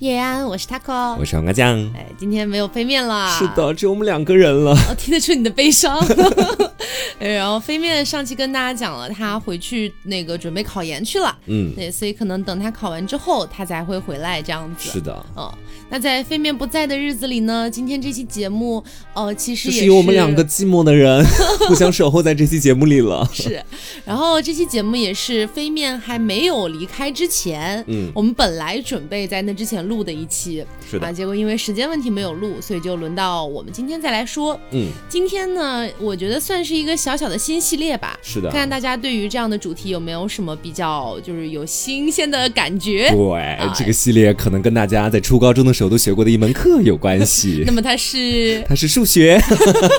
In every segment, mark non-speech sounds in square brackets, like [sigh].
叶安，我是 taco，我是黄瓜酱。哎，今天没有飞面了。是的，只有我们两个人了。我听得出你的悲伤。[laughs] 然后飞面上期跟大家讲了，他回去那个准备考研去了。嗯，对，所以可能等他考完之后，他才会回来这样子。是的，嗯。那在飞面不在的日子里呢？今天这期节目，呃，其实也是有我们两个寂寞的人 [laughs] 互相守候在这期节目里了。是，然后这期节目也是飞面还没有离开之前，嗯，我们本来准备在那之前录的一期，是的，结果因为时间问题没有录，所以就轮到我们今天再来说。嗯，今天呢，我觉得算是一个小小的新系列吧。是的，看看大家对于这样的主题有没有什么比较，就是有新鲜的感觉。对，这个系列可能跟大家在初高中的。时候都学过的一门课有关系，[laughs] 那么它是它是数学，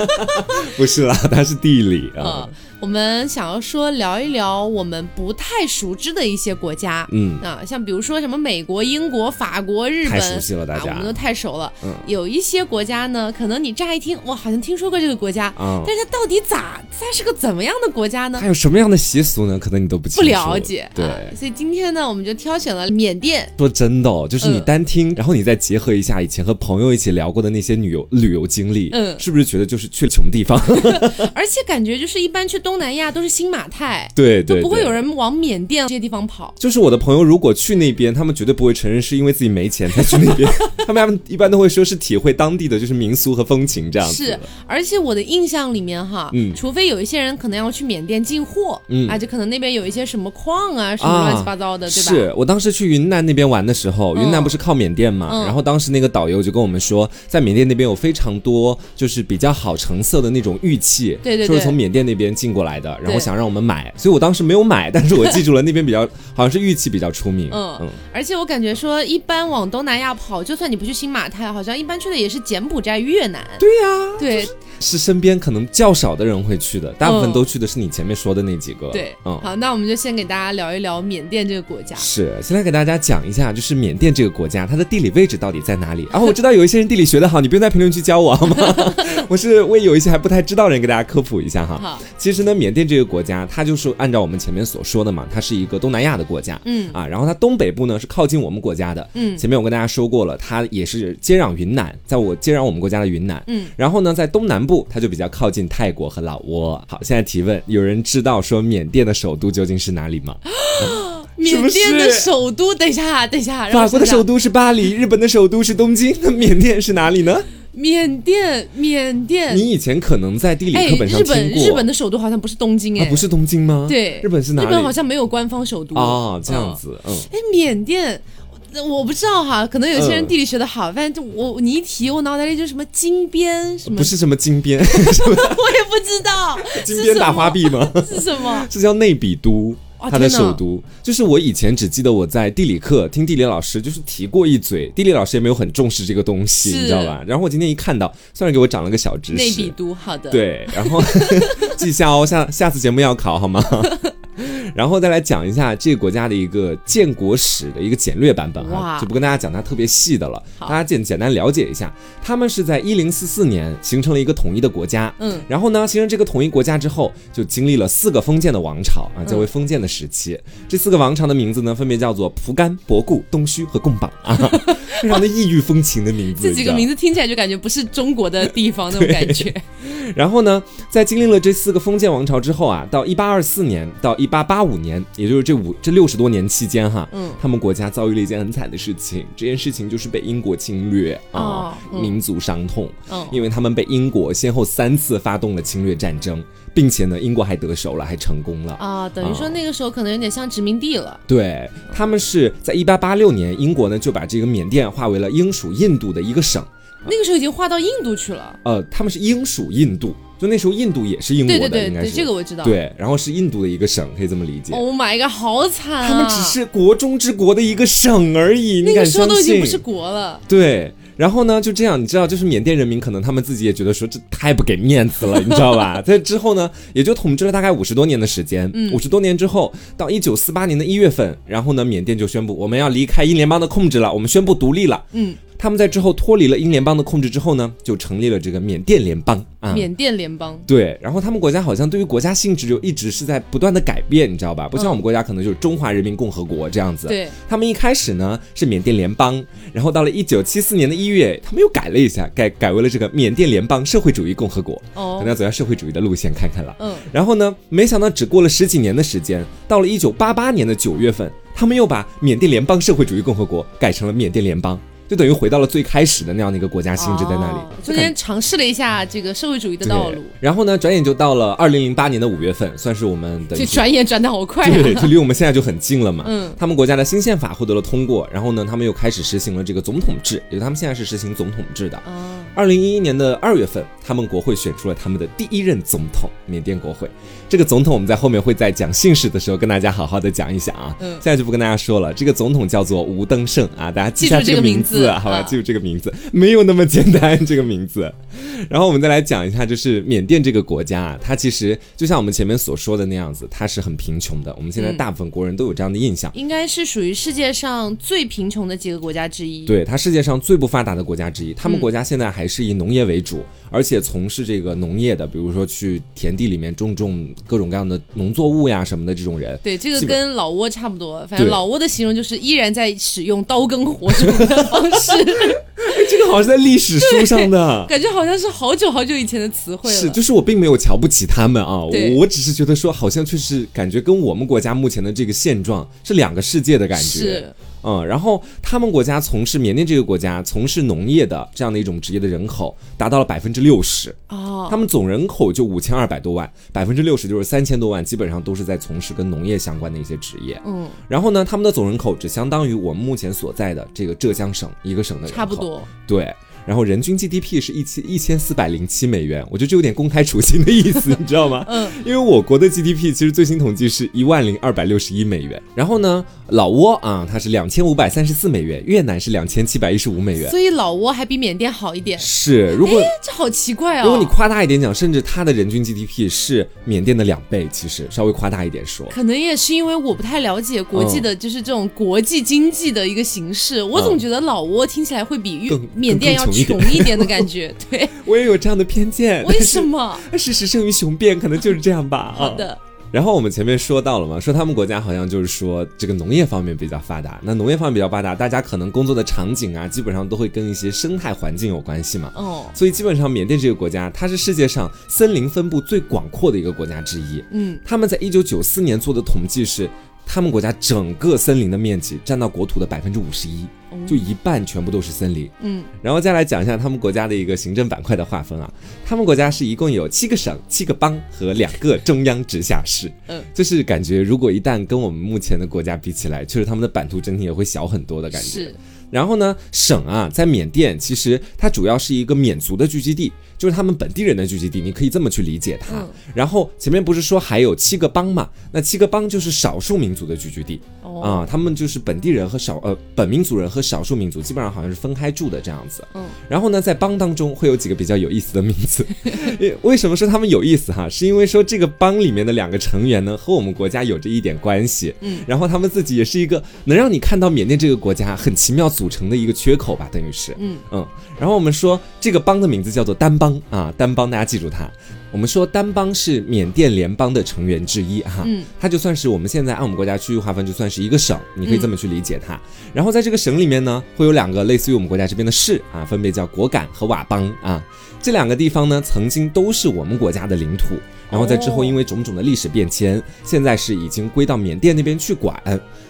[laughs] 不是啦，它是地理啊。我们想要说聊一聊我们不太熟知的一些国家，嗯啊，像比如说什么美国、英国、法国、日本，太熟悉了，大家我们都太熟了。嗯，有一些国家呢，可能你乍一听，哇，好像听说过这个国家，嗯，但是它到底咋，它是个怎么样的国家呢？它有什么样的习俗呢？可能你都不不了解。对，所以今天呢，我们就挑选了缅甸。说真的，就是你单听，然后你再结合一下以前和朋友一起聊过的那些旅游旅游经历，嗯，是不是觉得就是去了穷地方？[laughs] 而且感觉就是一般去东南亚都是新。马泰，对对，不会有人往缅甸这些地方跑。就是我的朋友，如果去那边，他们绝对不会承认是因为自己没钱才去那边。他们一般都会说是体会当地的就是民俗和风情这样子。是，而且我的印象里面哈，嗯，除非有一些人可能要去缅甸进货，嗯，啊，就可能那边有一些什么矿啊，什么乱七八糟的，对吧？是我当时去云南那边玩的时候，云南不是靠缅甸嘛，然后当时那个导游就跟我们说，在缅甸那边有非常多就是比较好成色的那种玉器，对对，就是从缅甸那边进过来的，然后想让我们买，所以我当时没有买，但是我记住了那边比较好像是玉器比较出名，嗯嗯，而且我感觉说一般往东南亚跑，就算你不去新马泰，好像一般去的也是柬埔寨、越南，对呀，对。是身边可能较少的人会去的，大部分都去的是你前面说的那几个。对，嗯，好，那我们就先给大家聊一聊缅甸这个国家。是，先来给大家讲一下，就是缅甸这个国家它的地理位置到底在哪里。然 [laughs] 后我知道有一些人地理学得好，你不用在评论区教我好吗？[laughs] 我是为有一些还不太知道的人给大家科普一下哈。好，其实呢，缅甸这个国家它就是按照我们前面所说的嘛，它是一个东南亚的国家。嗯啊，然后它东北部呢是靠近我们国家的。嗯，前面我跟大家说过了，它也是接壤云南，在我接壤我们国家的云南。嗯，然后呢，在东南部它就比较靠。靠近泰国和老挝。好，现在提问：有人知道说缅甸的首都究竟是哪里吗？[gasps] 缅甸的首都？等一下，等一下。法国的首都是巴黎，日本的首都是东京。那缅甸是哪里呢？缅甸，缅甸。你以前可能在地理课本上听过。日本，日本的首都好像不是东京，哎，不是东京吗？对，日本是哪里？日本好像没有官方首都哦，这样子。嗯，哎，缅甸。我不知道哈，可能有些人地理学的好，反正就我你一提，我脑袋里就什么金边什么，不是什么金边，[laughs] 我也不知道，金边大花臂吗？是什么？是叫内比都，它的首都。就是我以前只记得我在地理课听地理老师就是提过一嘴，地理老师也没有很重视这个东西，你知道吧？然后我今天一看到，算是给我长了个小知识。内比都，好的。对，然后 [laughs] 记下哦，下下次节目要考好吗？[laughs] [laughs] 然后再来讲一下这个国家的一个建国史的一个简略版本哈，就不跟大家讲它特别细的了，大家简简单了解一下，他们是在一零四四年形成了一个统一的国家，嗯，然后呢，形成这个统一国家之后，就经历了四个封建的王朝啊，较为封建的时期。这四个王朝的名字呢，分别叫做蒲甘、博固、东须和贡榜啊，[laughs] 非常的异域风情的名字。这几个名字听起来就感觉不是中国的地方那种感觉。然后呢，在经历了这四个封建王朝之后啊，到一八二四年到一八八。八五年，也就是这五这六十多年期间，哈，嗯，他们国家遭遇了一件很惨的事情，这件事情就是被英国侵略啊，民族伤痛，嗯，因为他们被英国先后三次发动了侵略战争，并且呢，英国还得手了，还成功了啊，等于说那个时候可能有点像殖民地了。对，他们是在一八八六年，英国呢就把这个缅甸划为了英属印度的一个省，那个时候已经划到印度去了。呃，他们是英属印度。就那时候，印度也是英国的，应该是这个我知道。对，然后是印度的一个省，可以这么理解。Oh my god，好惨啊！他们只是国中之国的一个省而已，那个时候都已经不是国了。对，然后呢，就这样，你知道，就是缅甸人民可能他们自己也觉得说这太不给面子了，你知道吧？[laughs] 在之后呢，也就统治了大概五十多年的时间。嗯，五十多年之后，到一九四八年的一月份，然后呢，缅甸就宣布我们要离开英联邦的控制了，我们宣布独立了。嗯。他们在之后脱离了英联邦的控制之后呢，就成立了这个缅甸联邦啊。缅甸联邦。对，然后他们国家好像对于国家性质就一直是在不断的改变，你知道吧？不像我们国家可能就是中华人民共和国这样子。对，他们一开始呢是缅甸联邦，然后到了一九七四年的一月，他们又改了一下，改改为了这个缅甸联邦社会主义共和国。哦，可能要走下社会主义的路线看看了。嗯，然后呢，没想到只过了十几年的时间，到了一九八八年的九月份。他们又把缅甸联邦社会主义共和国改成了缅甸联邦。就等于回到了最开始的那样的一个国家性质在那里，中间尝试了一下这个社会主义的道路。然后呢，转眼就到了二零零八年的五月份，算是我们的。就转眼转的好快。对，就离我们现在就很近了嘛。嗯。他们国家的新宪法获得了通过，然后呢，他们又开始实行了这个总统制，也就他们现在是实行总统制的。哦。二零一一年的二月份，他们国会选出了他们的第一任总统，缅甸国会。这个总统我们在后面会在讲姓氏的时候跟大家好好的讲一讲啊。嗯。现在就不跟大家说了，这个总统叫做吴登盛啊，大家记下这个名字，好吧？记住这个。名字没有那么简单，这个名字。[laughs] 然后我们再来讲一下，就是缅甸这个国家啊，它其实就像我们前面所说的那样子，它是很贫穷的。我们现在大部分国人都有这样的印象，应该是属于世界上最贫穷的几个国家之一。对，它世界上最不发达的国家之一。他们国家现在还是以农业为主，而且从事这个农业的，比如说去田地里面种种各种各样的农作物呀什么的这种人。对，这个跟老挝差不多。反正老挝的形容就是依然在使用刀耕火种的方式。[laughs] 这个好像是在历史书上的，[laughs] 感觉好像是好久好久以前的词汇了。是，就是我并没有瞧不起他们啊，我只是觉得说，好像确实感觉跟我们国家目前的这个现状是两个世界的感觉。是。嗯，然后他们国家从事缅甸这个国家从事农业的这样的一种职业的人口达到了百分之六十哦，他们总人口就五千二百多万，百分之六十就是三千多万，基本上都是在从事跟农业相关的一些职业。嗯，然后呢，他们的总人口只相当于我们目前所在的这个浙江省一个省的人口，差不多。对。然后人均 GDP 是一千一千四百零七美元，我觉得这有点公开处刑的意思，[laughs] 你知道吗？嗯，因为我国的 GDP 其实最新统计是一万零二百六十一美元。然后呢，老挝啊，它是两千五百三十四美元，越南是两千七百一十五美元。所以老挝还比缅甸好一点。是，如果这好奇怪啊！如果你夸大一点讲，甚至它的人均 GDP 是缅甸的两倍，其实稍微夸大一点说，可能也是因为我不太了解国际的，就是这种国际经济的一个形式，我总觉得老挝听起来会比缅甸要穷一点的感觉。感 [laughs] 觉对我也有这样的偏见，为什么？事实胜于雄辩，可能就是这样吧。[laughs] 好的。然后我们前面说到了嘛，说他们国家好像就是说这个农业方面比较发达。那农业方面比较发达，大家可能工作的场景啊，基本上都会跟一些生态环境有关系嘛。哦。所以基本上缅甸这个国家，它是世界上森林分布最广阔的一个国家之一。嗯。他们在一九九四年做的统计是。他们国家整个森林的面积占到国土的百分之五十一，就一半全部都是森林。嗯，然后再来讲一下他们国家的一个行政板块的划分啊。他们国家是一共有七个省、七个邦和两个中央直辖市。嗯，就是感觉如果一旦跟我们目前的国家比起来，确实他们的版图整体也会小很多的感觉。是。然后呢，省啊，在缅甸其实它主要是一个缅族的聚集地，就是他们本地人的聚集地，你可以这么去理解它。然后前面不是说还有七个邦嘛？那七个邦就是少数民族的聚居地啊，他们就是本地人和少呃本民族人和少数民族基本上好像是分开住的这样子。嗯。然后呢，在邦当中会有几个比较有意思的名字，[laughs] 为什么说他们有意思哈？是因为说这个邦里面的两个成员呢和我们国家有着一点关系。嗯。然后他们自己也是一个能让你看到缅甸这个国家很奇妙。组成的一个缺口吧，等于是，嗯嗯，然后我们说这个邦的名字叫做丹邦啊，丹邦，大家记住它。我们说丹邦是缅甸联邦的成员之一哈，嗯，它就算是我们现在按我们国家区域划分，就算是一个省，你可以这么去理解它。然后在这个省里面呢，会有两个类似于我们国家这边的市啊，分别叫果敢和佤邦啊，这两个地方呢，曾经都是我们国家的领土。然后在之后，因为种种的历史变迁，现在是已经归到缅甸那边去管。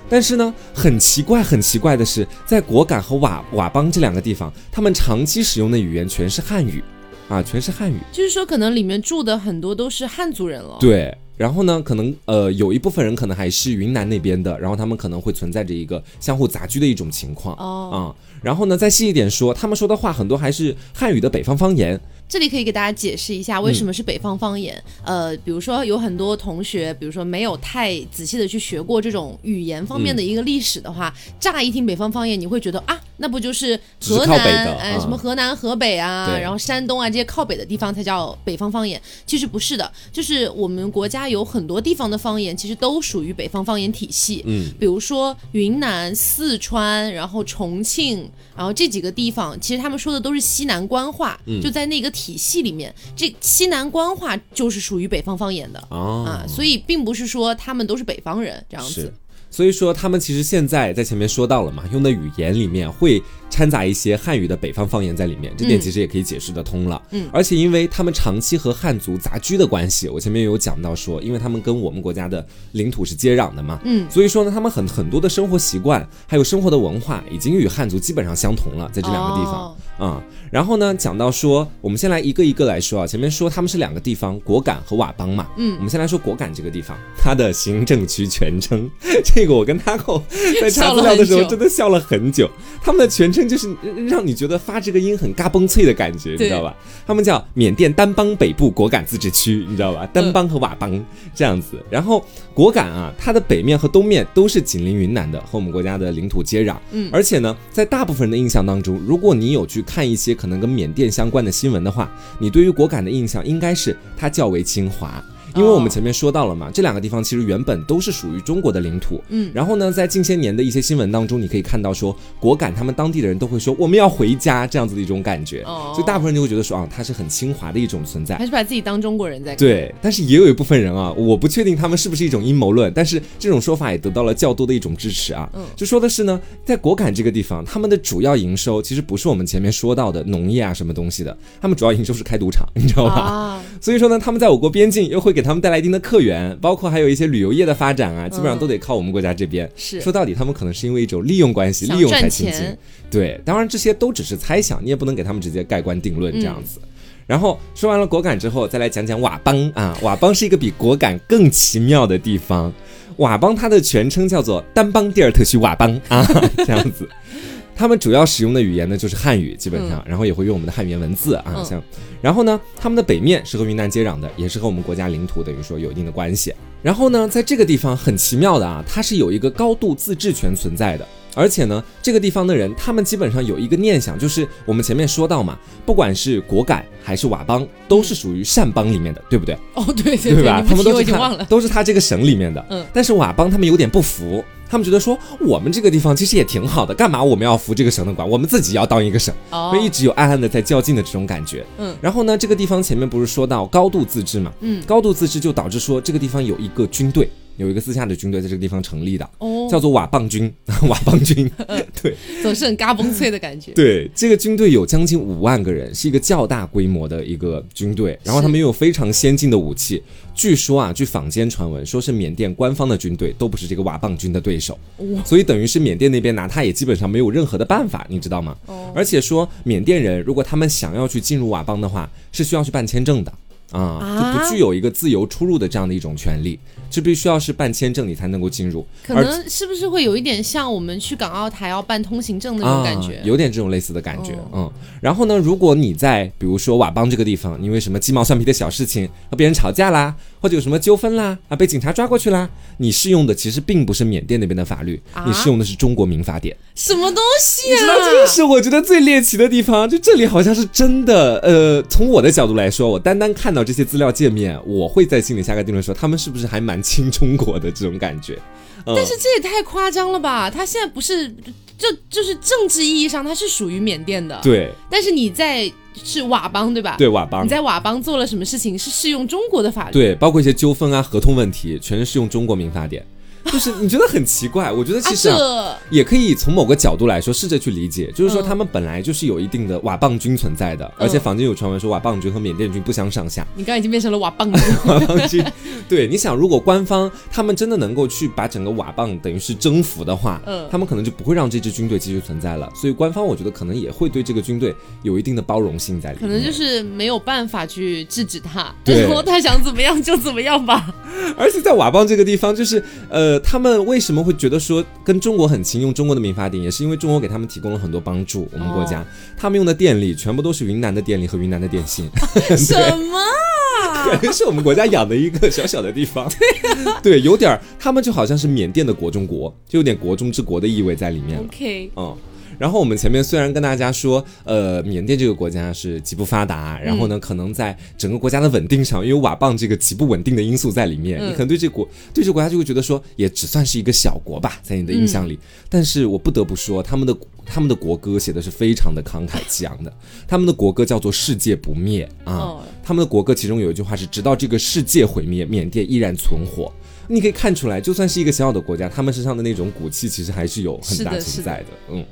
但是呢，很奇怪，很奇怪的是，在果敢和佤佤邦这两个地方，他们长期使用的语言全是汉语，啊，全是汉语。就是说，可能里面住的很多都是汉族人了。对。然后呢，可能呃有一部分人可能还是云南那边的，然后他们可能会存在着一个相互杂居的一种情况。哦。啊。然后呢，再细一点说，他们说的话很多还是汉语的北方方言。这里可以给大家解释一下为什么是北方方言。呃，比如说有很多同学，比如说没有太仔细的去学过这种语言方面的一个历史的话，乍一听北方方言，你会觉得啊，那不就是河南哎，什么河南、河北啊，然后山东啊这些靠北的地方才叫北方方言？其实不是的，就是我们国家有很多地方的方言，其实都属于北方方言体系。嗯，比如说云南、四川，然后重庆，然后这几个地方，其实他们说的都是西南官话，就在那个。体系里面，这西南官话就是属于北方方言的啊，所以并不是说他们都是北方人这样子。所以说，他们其实现在在前面说到了嘛，用的语言里面会掺杂一些汉语的北方方言在里面，这点其实也可以解释得通了。嗯，而且因为他们长期和汉族杂居的关系，我前面有讲到说，因为他们跟我们国家的领土是接壤的嘛，嗯，所以说呢，他们很很多的生活习惯还有生活的文化已经与汉族基本上相同了，在这两个地方啊。然后呢，讲到说，我们先来一个一个来说啊，前面说他们是两个地方，果敢和佤邦嘛，嗯，我们先来说果敢这个地方，它的行政区全称。[laughs] 这个我跟他后 [laughs] 在查资料的时候真的笑了很久。他们的全称就是让你觉得发这个音很嘎嘣脆的感觉，你知道吧？他们叫缅甸丹邦北部果敢自治区，你知道吧？丹邦和佤邦这样子。然后果敢啊，它的北面和东面都是紧邻云南的，和我们国家的领土接壤。嗯，而且呢，在大部分人的印象当中，如果你有去看一些可能跟缅甸相关的新闻的话，你对于果敢的印象应该是它较为清华。因为我们前面说到了嘛，这两个地方其实原本都是属于中国的领土。嗯，然后呢，在近些年的一些新闻当中，你可以看到说，果敢他们当地的人都会说我们要回家这样子的一种感觉。哦，所以大部分人就会觉得说啊，它是很清华的一种存在，还是把自己当中国人在。对，但是也有一部分人啊，我不确定他们是不是一种阴谋论，但是这种说法也得到了较多的一种支持啊。嗯，就说的是呢，在果敢这个地方，他们的主要营收其实不是我们前面说到的农业啊什么东西的，他们主要营收是开赌场，你知道吧？啊，所以说呢，他们在我国边境又会给他们带来一定的客源。包括还有一些旅游业的发展啊，基本上都得靠我们国家这边。是说到底，他们可能是因为一种利用关系，利用才亲近。对，当然这些都只是猜想，你也不能给他们直接盖棺定论这样子。然后说完了果敢之后，再来讲讲佤邦啊。佤邦是一个比果敢更奇妙的地方。佤邦它的全称叫做丹邦第尔特区佤邦啊，这样子。他们主要使用的语言呢就是汉语，基本上，然后也会用我们的汉语言文字啊，像，然后呢，他们的北面是和云南接壤的，也是和我们国家领土等于说有一定的关系。然后呢，在这个地方很奇妙的啊，它是有一个高度自治权存在的，而且呢，这个地方的人他们基本上有一个念想，就是我们前面说到嘛，不管是果敢还是佤邦，都是属于善邦里面的，对不对？哦，对对对吧？他们都是他，都是他这个省里面的。嗯，但是佤邦他们有点不服。他们觉得说我们这个地方其实也挺好的，干嘛我们要服这个省的管？我们自己要当一个省，所以一直有暗暗的在较劲的这种感觉。嗯，然后呢，这个地方前面不是说到高度自治嘛？嗯，高度自治就导致说这个地方有一个军队。有一个私下的军队在这个地方成立的，哦，叫做瓦棒军，[laughs] 瓦棒军，对，总是很嘎嘣脆的感觉。对，这个军队有将近五万个人，是一个较大规模的一个军队，然后他们拥有非常先进的武器。据说啊，据坊间传闻，说是缅甸官方的军队都不是这个佤邦军的对手，所以等于是缅甸那边拿他也基本上没有任何的办法，你知道吗？哦，而且说缅甸人如果他们想要去进入佤邦的话，是需要去办签证的。啊，就不具有一个自由出入的这样的一种权利，就必须要是办签证你才能够进入。可能是不是会有一点像我们去港澳台要办通行证那种感觉？有点这种类似的感觉，嗯。然后呢，如果你在比如说佤邦这个地方，因为什么鸡毛蒜皮的小事情和别人吵架啦，或者有什么纠纷啦，啊，被警察抓过去啦，你适用的其实并不是缅甸那边的法律，你适用的是中国民法典。什么东西啊？你知道这个是我觉得最猎奇的地方，就这里好像是真的。呃，从我的角度来说，我单单看到这些资料界面，我会在心里下个定论，说他们是不是还蛮亲中国的这种感觉。但是这也太夸张了吧？他现在不是就就是政治意义上他是属于缅甸的，对。但是你在是佤邦对吧？对佤邦，你在佤邦做了什么事情是适用中国的法律？对，包括一些纠纷啊、合同问题，全是适用中国民法典。[laughs] 就是你觉得很奇怪，我觉得其实也可以从某个角度来说试着去理解，就是说他们本来就是有一定的佤棒军存在的，而且坊间有传闻说佤棒军和缅甸军不相上下。你刚已经变成了佤 [laughs] 棒军，瓦棒军。对，你想如果官方他们真的能够去把整个佤棒等于是征服的话，嗯，他们可能就不会让这支军队继续存在了。所以官方我觉得可能也会对这个军队有一定的包容性在里面，可能就是没有办法去制止他，然后他想怎么样就怎么样吧。[laughs] 而且在佤棒这个地方，就是呃。呃，他们为什么会觉得说跟中国很亲，用中国的民法典，也是因为中国给他们提供了很多帮助。我们国家，他们用的电力全部都是云南的电力和云南的电信。[laughs] 什么？[laughs] 是我们国家养的一个小小的地方。[laughs] 对，有点儿，他们就好像是缅甸的国中国，就有点国中之国的意味在里面。OK，嗯。然后我们前面虽然跟大家说，呃，缅甸这个国家是极不发达，然后呢，可能在整个国家的稳定上，因为瓦棒这个极不稳定的因素在里面，你可能对这国对这个国家就会觉得说，也只算是一个小国吧，在你的印象里。但是我不得不说，他们的他们的国歌写的是非常的慷慨激昂的，[laughs] 他们的国歌叫做“世界不灭”啊，他们的国歌其中有一句话是“直到这个世界毁灭，缅甸依然存活”。你可以看出来，就算是一个小小的国家，他们身上的那种骨气其实还是有很大存在的，嗯。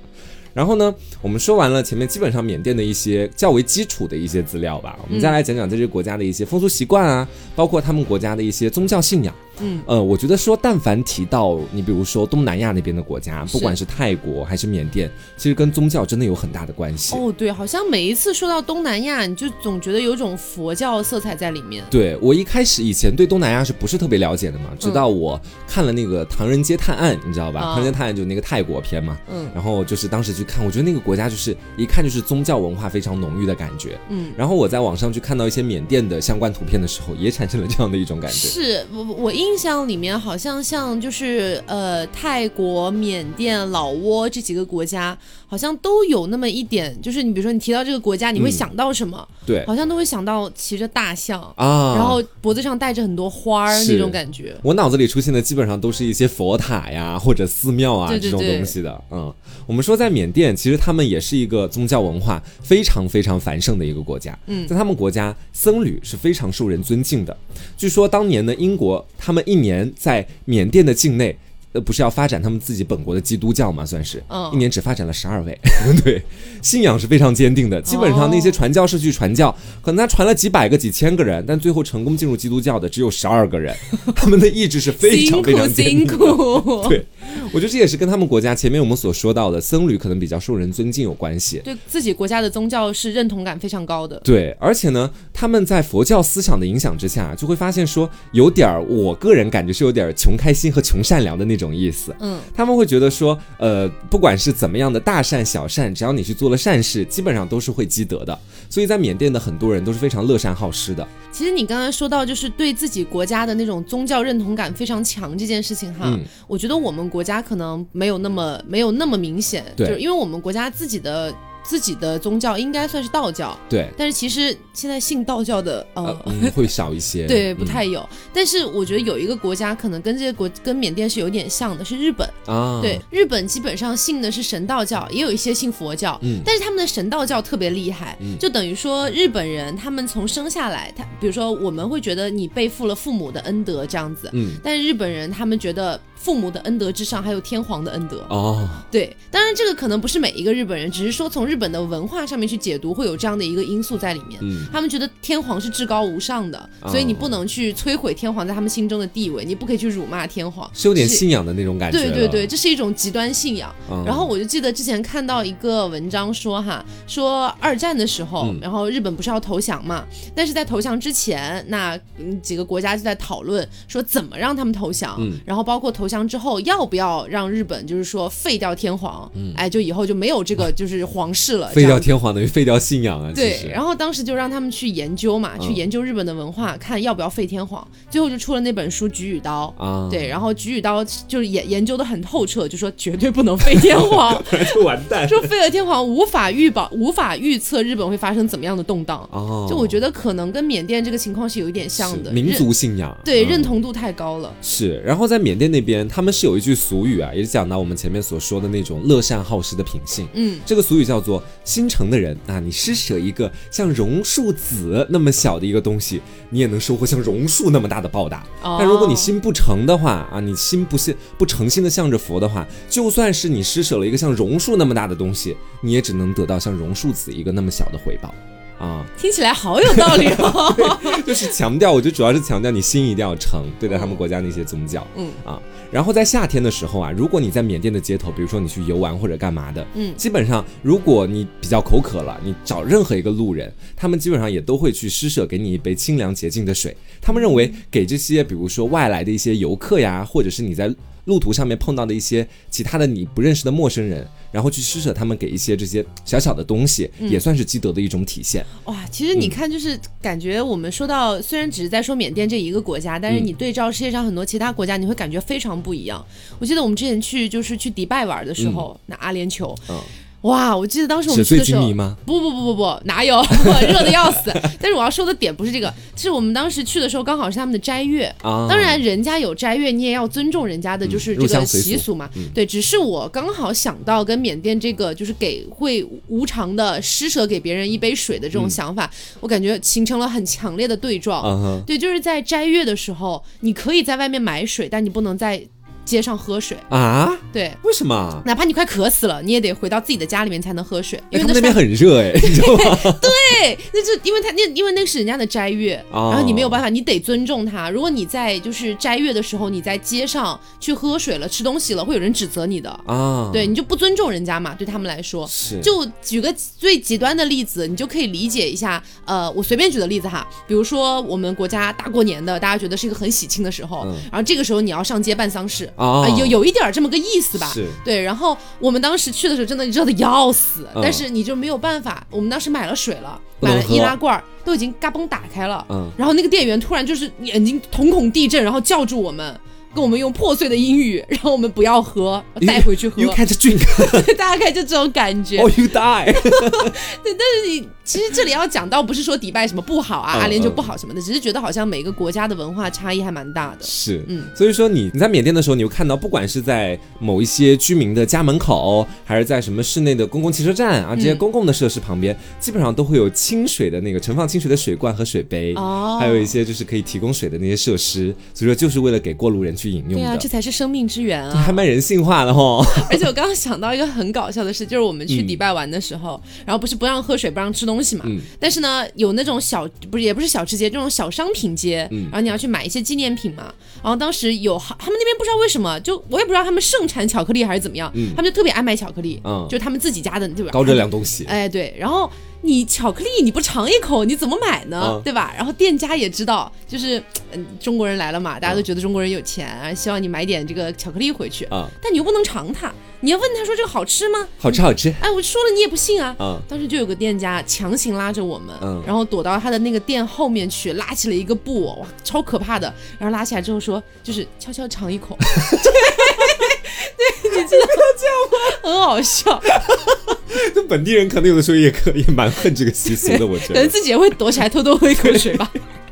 然后呢，我们说完了前面基本上缅甸的一些较为基础的一些资料吧，我们再来讲讲这些国家的一些风俗习惯啊，包括他们国家的一些宗教信仰。嗯，呃，我觉得说，但凡提到你，比如说东南亚那边的国家，不管是泰国还是缅甸，其实跟宗教真的有很大的关系。哦，对，好像每一次说到东南亚，你就总觉得有种佛教色彩在里面。对我一开始以前对东南亚是不是特别了解的嘛？直到我看了那个《唐人街探案》，你知道吧？《唐人街探案》就是那个泰国片嘛。嗯。然后就是当时去看，我觉得那个国家就是一看就是宗教文化非常浓郁的感觉。嗯。然后我在网上去看到一些缅甸的相关图片的时候，也产生了这样的一种感觉。是我我印印象里面。好像像就是呃泰国、缅甸、老挝这几个国家，好像都有那么一点，就是你比如说你提到这个国家，你会想到什么？对，好像都会想到骑着大象啊，然后脖子上戴着很多花儿那种感觉。我脑子里出现的基本上都是一些佛塔呀或者寺庙啊这种东西的。嗯，我们说在缅甸，其实他们也是一个宗教文化非常非常繁盛的一个国家。嗯，在他们国家，僧侣是非常受人尊敬的。据说当年呢，英国他们一年在在缅甸的境内，呃，不是要发展他们自己本国的基督教嘛？算是，一年只发展了十二位，[laughs] 对，信仰是非常坚定的。基本上那些传教士去传教，可能他传了几百个、几千个人，但最后成功进入基督教的只有十二个人。[laughs] 他们的意志是非常非常坚定。对。我觉得这也是跟他们国家前面我们所说到的僧侣可能比较受人尊敬有关系，对自己国家的宗教是认同感非常高的。对，而且呢，他们在佛教思想的影响之下，就会发现说有点儿，我个人感觉是有点穷开心和穷善良的那种意思。嗯，他们会觉得说，呃，不管是怎么样的大善小善，只要你去做了善事，基本上都是会积德的。所以在缅甸的很多人都是非常乐善好施的。其实你刚刚说到就是对自己国家的那种宗教认同感非常强这件事情哈，我觉得我们国家可能没有那么没有那么明显，就是因为我们国家自己的。自己的宗教应该算是道教，对。但是其实现在信道教的呃会少一些，[laughs] 对，不太有。但是我觉得有一个国家可能跟这些国跟缅甸是有点像的，是日本啊。对，日本基本上信的是神道教，也有一些信佛教，嗯。但是他们的神道教特别厉害，就等于说日本人他们从生下来，他比如说我们会觉得你背负了父母的恩德这样子，嗯。但是日本人他们觉得。父母的恩德之上，还有天皇的恩德哦。对，当然这个可能不是每一个日本人，只是说从日本的文化上面去解读，会有这样的一个因素在里面。嗯，他们觉得天皇是至高无上的，所以你不能去摧毁天皇在他们心中的地位，你不可以去辱骂天皇，是有点信仰的那种感觉。对对对，这是一种极端信仰。然后我就记得之前看到一个文章说哈，说二战的时候，然后日本不是要投降嘛？但是在投降之前，那几个国家就在讨论说怎么让他们投降，然后包括投降。之后要不要让日本就是说废掉天皇？哎，就以后就没有这个就是皇室了。废掉天皇等于废掉信仰啊。对，然后当时就让他们去研究嘛，去研究日本的文化，看要不要废天皇。最后就出了那本书《菊与刀》啊。对，然后《菊与刀》就是研研究的很透彻，就说绝对不能废天皇，[laughs] 就完蛋。说废了天皇，无法预保，无法预测日本会发生怎么样的动荡。哦，就我觉得可能跟缅甸这个情况是有一点像的，民族信仰对认同度太高了。是，然后在缅甸那边。他们是有一句俗语啊，也是讲到我们前面所说的那种乐善好施的品性。嗯，这个俗语叫做“心诚的人啊，你施舍一个像榕树籽那么小的一个东西，你也能收获像榕树那么大的报答。但如果你心不诚的话啊，你心不信不诚心的向着佛的话，就算是你施舍了一个像榕树那么大的东西，你也只能得到像榕树籽一个那么小的回报。啊，听起来好有道理哦。[laughs] 就是强调，我觉得主要是强调你心一定要诚，对待他们国家那些宗教。嗯啊，然后在夏天的时候啊，如果你在缅甸的街头，比如说你去游玩或者干嘛的，嗯，基本上如果你比较口渴了，你找任何一个路人，他们基本上也都会去施舍给你一杯清凉洁净的水。他们认为给这些比如说外来的一些游客呀，或者是你在。路途上面碰到的一些其他的你不认识的陌生人，然后去施舍他们给一些这些小小的东西，也算是积德的一种体现。哇，其实你看，就是感觉我们说到，虽然只是在说缅甸这一个国家，但是你对照世界上很多其他国家，你会感觉非常不一样。我记得我们之前去就是去迪拜玩的时候，那阿联酋。哇，我记得当时我们去的时候，不不不不不，哪有 [laughs] 热的要死。[laughs] 但是我要说的点不是这个，是我们当时去的时候刚好是他们的斋月。啊，当然人家有斋月，你也要尊重人家的，就是这个习俗嘛。对，只是我刚好想到跟缅甸这个就是给会无偿的施舍给别人一杯水的这种想法，我感觉形成了很强烈的对撞。对，就是在斋月的时候，你可以在外面买水，但你不能在。街上喝水啊？对，为什么？哪怕你快渴死了，你也得回到自己的家里面才能喝水，因为那边很热哎，[laughs] 你知道吗？[laughs] 对，那就因为他那因为那是人家的斋月，然后你没有办法，你得尊重他。如果你在就是斋月的时候，你在街上去喝水了、吃东西了，会有人指责你的啊。对，你就不尊重人家嘛，对他们来说。是。就举个最极端的例子，你就可以理解一下。呃，我随便举的例子哈，比如说我们国家大过年的，大家觉得是一个很喜庆的时候，然后这个时候你要上街办丧事。啊，有有一点这么个意思吧？是，对。然后我们当时去的时候，真的热的要死，但是你就没有办法。我们当时买了水了，买了易拉罐，都已经嘎嘣打开了。嗯。然后那个店员突然就是眼睛瞳孔地震，然后叫住我们。跟我们用破碎的英语，然后我们不要喝，带回去喝。You can't drink，[laughs] 大概就这种感觉。Oh, you die。[laughs] 对，但是你其实这里要讲到，不是说迪拜什么不好啊，阿联酋不好什么的，只是觉得好像每个国家的文化差异还蛮大的。是，嗯，所以说你你在缅甸的时候，你会看到，不管是在某一些居民的家门口，还是在什么室内的公共汽车站啊，这些公共的设施旁边，基本上都会有清水的那个盛放清水的水罐和水杯，哦，还有一些就是可以提供水的那些设施，所以说就是为了给过路人去。对啊，这才是生命之源啊！[laughs] 还蛮人性化的哈。[laughs] 而且我刚刚想到一个很搞笑的事，就是我们去迪拜玩的时候，然后不是不让喝水、不让吃东西嘛？嗯。但是呢，有那种小不是也不是小吃街，这种小商品街，然后你要去买一些纪念品嘛。然后当时有他们那边不知道为什么，就我也不知道他们盛产巧克力还是怎么样，他们就特别爱买巧克力，嗯，就他们自己家的对吧？高热量东西。哎，对，然后。你巧克力你不尝一口你怎么买呢？对吧？然后店家也知道，就是嗯中国人来了嘛，大家都觉得中国人有钱，希望你买点这个巧克力回去啊。但你又不能尝它，你要问他说这个好吃吗？好吃好吃。哎，我说了你也不信啊。嗯。当时就有个店家强行拉着我们，嗯，然后躲到他的那个店后面去，拉起了一个布，哇，超可怕的。然后拉起来之后说，就是悄悄尝一口。对，[laughs] [laughs] 你知道这样吗？很好笑。[laughs] 就本地人可能有的时候也可也蛮恨这个习俗的，我觉得。可能自己也会躲起来偷偷喝一口水吧。[laughs]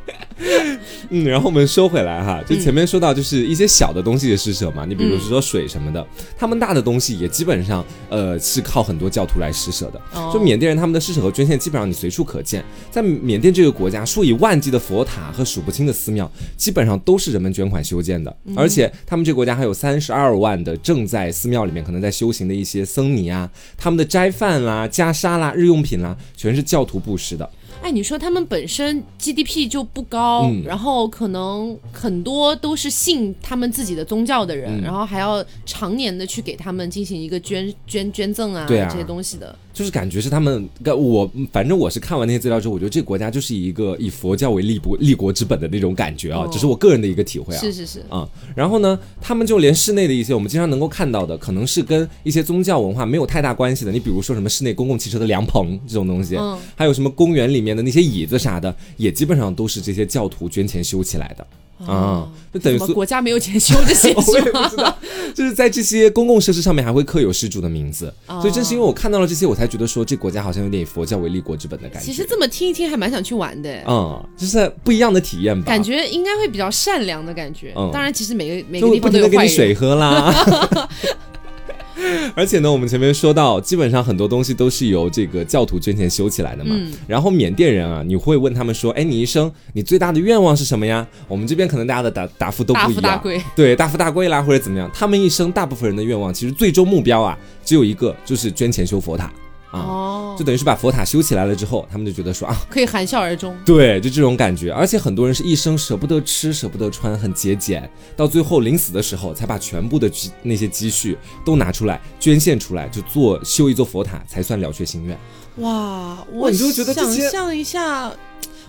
[laughs] 嗯，然后我们说回来哈，就前面说到就是一些小的东西的施舍嘛，你比如说水什么的，他们大的东西也基本上呃是靠很多教徒来施舍的。就缅甸人他们的施舍和捐献基本上你随处可见，在缅甸这个国家，数以万计的佛塔和数不清的寺庙，基本上都是人们捐款修建的。而且他们这个国家还有三十二万的正在寺庙里面可能在修行的一些僧尼啊，他们的斋饭啦、袈裟啦、日用品啦，全是教徒布施的。哎，你说他们本身 GDP 就不高，然后可能很多都是信他们自己的宗教的人，然后还要常年的去给他们进行一个捐捐捐赠啊，这些东西的。就是感觉是他们，我反正我是看完那些资料之后，我觉得这个国家就是一个以佛教为立国立国之本的那种感觉啊，只是我个人的一个体会啊。是是是啊，然后呢，他们就连室内的一些我们经常能够看到的，可能是跟一些宗教文化没有太大关系的，你比如说什么室内公共汽车的凉棚这种东西，嗯，还有什么公园里面的那些椅子啥的，也基本上都是这些教徒捐钱修起来的。啊，就等于说国家没有钱修这些，[laughs] 我也不知道。就是在这些公共设施上面还会刻有施主的名字，所以正是因为我看到了这些，我才觉得说这国家好像有点以佛教为立国之本的感觉。其实这么听一听，还蛮想去玩的。嗯，就是不一样的体验吧。感觉应该会比较善良的感觉。当然，其实每个每个地方都有给你水喝啦。[laughs] [laughs] 而且呢，我们前面说到，基本上很多东西都是由这个教徒捐钱修起来的嘛。然后缅甸人啊，你会问他们说：“哎，你一生你最大的愿望是什么呀？”我们这边可能大家的答答复都不一样。大富大贵。对，[laughs] 大富大贵啦，或者怎么样？他们一生大部分人的愿望，其实最终目标啊，只有一个，就是捐钱修佛塔。啊，就等于是把佛塔修起来了之后，他们就觉得说啊，可以含笑而终。对，就这种感觉。而且很多人是一生舍不得吃、舍不得穿，很节俭，到最后临死的时候才把全部的那些积蓄都拿出来捐献出来，就做修一座佛塔，才算了却心愿。哇，我就觉得想象一下。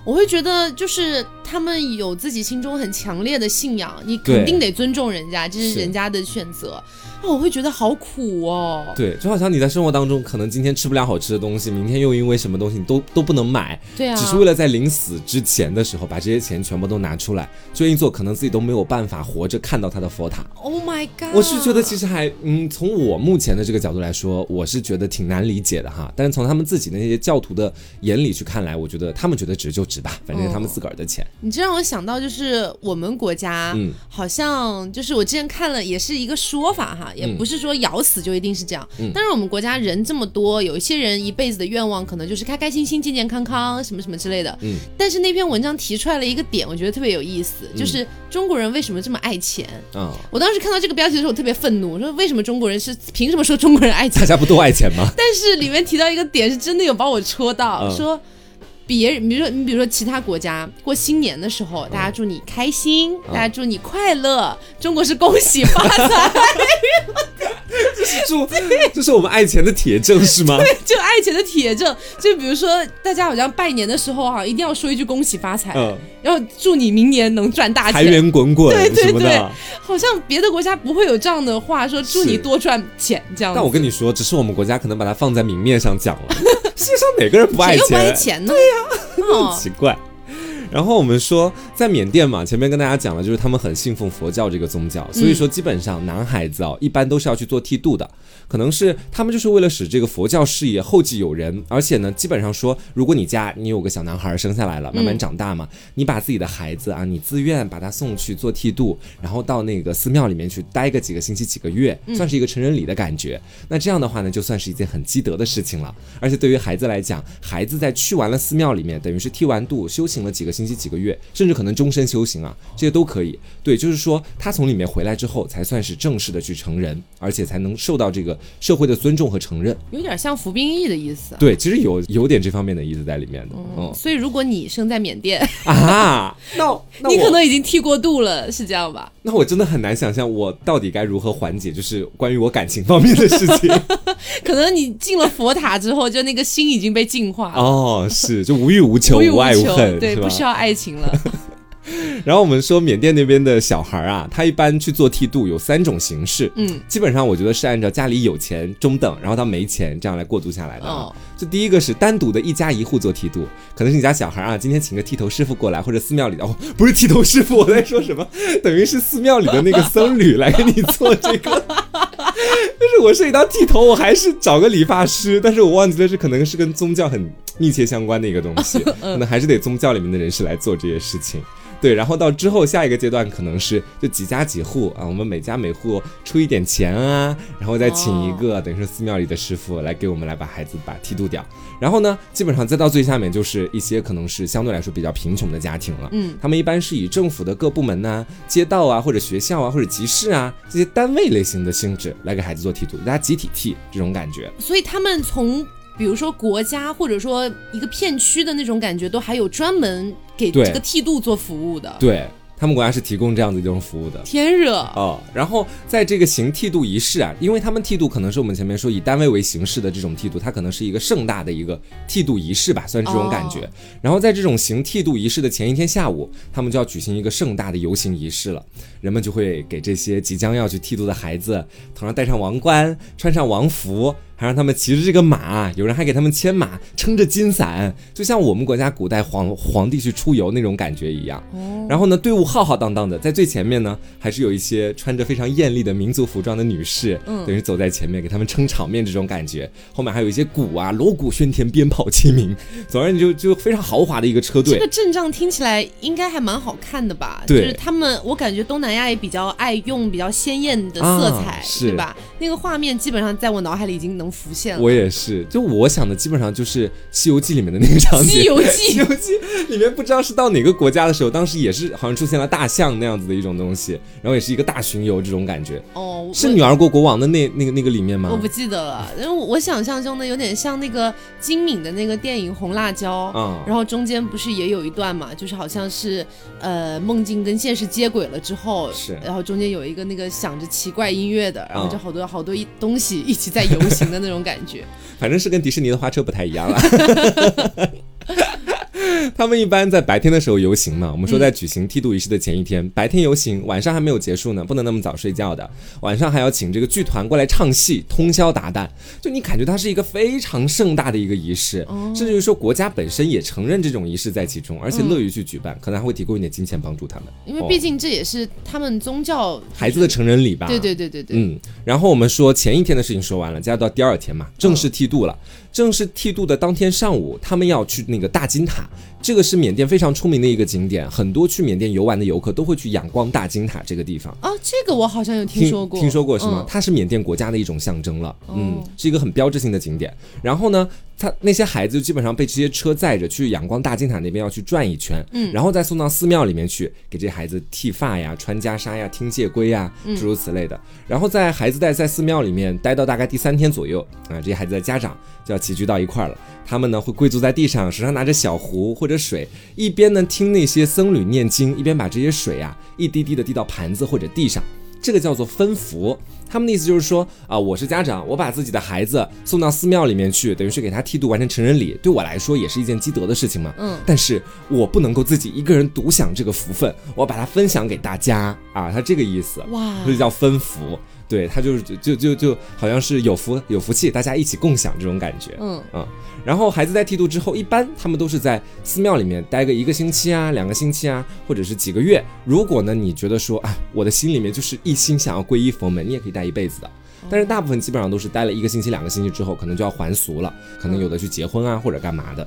我会觉得，就是他们有自己心中很强烈的信仰，你肯定得尊重人家，这是人家的选择。我会觉得好苦哦。对，就好像你在生活当中，可能今天吃不了好吃的东西，明天又因为什么东西你都都不能买。对啊。只是为了在临死之前的时候把这些钱全部都拿出来，捐一座可能自己都没有办法活着看到他的佛塔。Oh my god！我是觉得其实还嗯，从我目前的这个角度来说，我是觉得挺难理解的哈。但是从他们自己那些教徒的眼里去看来，我觉得他们觉得值就值吧，反正他们自个儿的钱。你这让我想到就是我们国家，嗯，好像就是我之前看了也是一个说法哈，也不是说咬。死就一定是这样，但是我们国家人这么多，有一些人一辈子的愿望可能就是开开心心、健健康康，什么什么之类的。嗯，但是那篇文章提出来了一个点，我觉得特别有意思，就是中国人为什么这么爱钱？嗯，我当时看到这个标题的时候，我特别愤怒，我说为什么中国人是凭什么说中国人爱钱？大家不都爱钱吗？但是里面提到一个点，是真的有把我戳到，说。别人，比如说你，比如说其他国家过新年的时候，大家祝你开心，大家祝你快乐。中国是恭喜发财，[laughs] [laughs] 这是祝，这是我们爱钱的铁证是吗？对，就爱钱的铁证。就比如说大家好像拜年的时候哈，一定要说一句恭喜发财，然后祝你明年能赚大钱，财源滚滚，对对对，好像别的国家不会有这样的话说祝你多赚钱这样。但我跟你说，只是我们国家可能把它放在明面上讲了。[laughs] 世界上哪个人不爱钱？谁不爱钱呢对呀，很 [laughs] 奇怪。然后我们说，在缅甸嘛，前面跟大家讲了，就是他们很信奉佛教这个宗教，所以说基本上男孩子哦，一般都是要去做剃度的。可能是他们就是为了使这个佛教事业后继有人，而且呢，基本上说，如果你家你有个小男孩生下来了，慢慢长大嘛，你把自己的孩子啊，你自愿把他送去做剃度，然后到那个寺庙里面去待个几个星期、几个月，算是一个成人礼的感觉。那这样的话呢，就算是一件很积德的事情了。而且对于孩子来讲，孩子在去完了寺庙里面，等于是剃完度、修行了几个星期、几个月，甚至可能终身修行啊，这些都可以。对，就是说他从里面回来之后，才算是正式的去成人，而且才能受到这个。社会的尊重和承认，有点像服兵役的意思。对，其实有有点这方面的意思在里面的。嗯，所以如果你生在缅甸 [laughs] 啊，那你可能已经剃过度了，是这样吧？那我真的很难想象，我到底该如何缓解，就是关于我感情方面的事情。[laughs] 可能你进了佛塔之后，就那个心已经被净化了。哦，是，就无欲无求，无爱无恨，对，不需要爱情了。[laughs] 然后我们说缅甸那边的小孩啊，他一般去做剃度有三种形式，嗯，基本上我觉得是按照家里有钱、中等，然后到没钱这样来过渡下来的。哦，就第一个是单独的一家一户做剃度，可能是你家小孩啊，今天请个剃头师傅过来，或者寺庙里的哦，不是剃头师傅，我在说什么？等于是寺庙里的那个僧侣来给你做这个。[laughs] 但是我涉及到剃头，我还是找个理发师，但是我忘记了是可能是跟宗教很密切相关的一个东西，[laughs] 可能还是得宗教里面的人士来做这些事情。对，然后到之后下一个阶段可能是就几家几户啊，我们每家每户出一点钱啊，然后再请一个等于是寺庙里的师傅来给我们来把孩子把剃度掉。然后呢，基本上再到最下面就是一些可能是相对来说比较贫穷的家庭了。嗯，他们一般是以政府的各部门呐、街道啊或者学校啊或者集市啊这些单位类型的性质来给孩子做剃度，大家集体剃这种感觉。所以他们从。比如说国家或者说一个片区的那种感觉，都还有专门给这个剃度做服务的。对。他们国家是提供这样的一种服务的，天热哦。然后在这个行剃度仪式啊，因为他们剃度可能是我们前面说以单位为形式的这种剃度，它可能是一个盛大的一个剃度仪式吧，算是这种感觉。然后在这种行剃度仪式的前一天下午，他们就要举行一个盛大的游行仪式了。人们就会给这些即将要去剃度的孩子头上戴上王冠，穿上王服。还让他们骑着这个马，有人还给他们牵马，撑着金伞，就像我们国家古代皇皇帝去出游那种感觉一样。然后呢，队伍浩浩荡荡的，在最前面呢，还是有一些穿着非常艳丽的民族服装的女士，等于走在前面给他们撑场面这种感觉。后面还有一些鼓啊，锣鼓喧天，鞭炮齐鸣，总而言之就就非常豪华的一个车队。这个阵仗听起来应该还蛮好看的吧？对，就是他们，我感觉东南亚也比较爱用比较鲜艳的色彩，对吧？那个画面基本上在我脑海里已经能。能浮现了。我也是，就我想的基本上就是《西游记》里面的那个场景。西游记，西游记里面不知道是到哪个国家的时候，当时也是好像出现了大象那样子的一种东西，然后也是一个大巡游这种感觉。哦，是女儿国国王的那那个那个里面吗？我不记得了，因为我想象中的有点像那个金敏的那个电影《红辣椒》，嗯，然后中间不是也有一段嘛，就是好像是呃梦境跟现实接轨了之后，是，然后中间有一个那个响着奇怪音乐的，然后就好多好多一东西一起在游行的那种感觉。反正是跟迪士尼的花车不太一样了。[laughs] [laughs] 他们一般在白天的时候游行嘛，我们说在举行剃度仪式的前一天，白天游行，晚上还没有结束呢，不能那么早睡觉的，晚上还要请这个剧团过来唱戏，通宵达旦，就你感觉它是一个非常盛大的一个仪式，甚至于说国家本身也承认这种仪式在其中，而且乐于去举办，可能还会提供一点金钱帮助他们，因为毕竟这也是他们宗教孩子的成人礼吧，对对对对对，嗯，然后我们说前一天的事情说完了，接下来到第二天嘛，正式剃度了。正式剃度的当天上午，他们要去那个大金塔，这个是缅甸非常出名的一个景点，很多去缅甸游玩的游客都会去仰光大金塔这个地方。哦，这个我好像有听说过，听说过是吗？它是缅甸国家的一种象征了，嗯，是一个很标志性的景点。然后呢？他那些孩子就基本上被这些车载着去仰光大金塔那边要去转一圈，嗯，然后再送到寺庙里面去给这些孩子剃发呀、穿袈裟呀、听戒规呀，诸如此类的。然后在孩子待在寺庙里面待到大概第三天左右啊，这些孩子的家长就要齐聚到一块儿了。他们呢会跪坐在地上，手上拿着小壶或者水，一边呢听那些僧侣念经，一边把这些水啊一滴滴的滴到盘子或者地上。这个叫做分福，他们的意思就是说啊，我是家长，我把自己的孩子送到寺庙里面去，等于是给他剃度完成成人礼，对我来说也是一件积德的事情嘛。嗯，但是我不能够自己一个人独享这个福分，我把它分享给大家啊，他这个意思，哇，这就叫分福。对他就是就就就好像是有福有福气，大家一起共享这种感觉。嗯嗯，然后孩子在剃度之后，一般他们都是在寺庙里面待个一个星期啊，两个星期啊，或者是几个月。如果呢，你觉得说啊，我的心里面就是一心想要皈依佛门，你也可以待一辈子的。但是大部分基本上都是待了一个星期、两个星期之后，可能就要还俗了，可能有的去结婚啊或者干嘛的。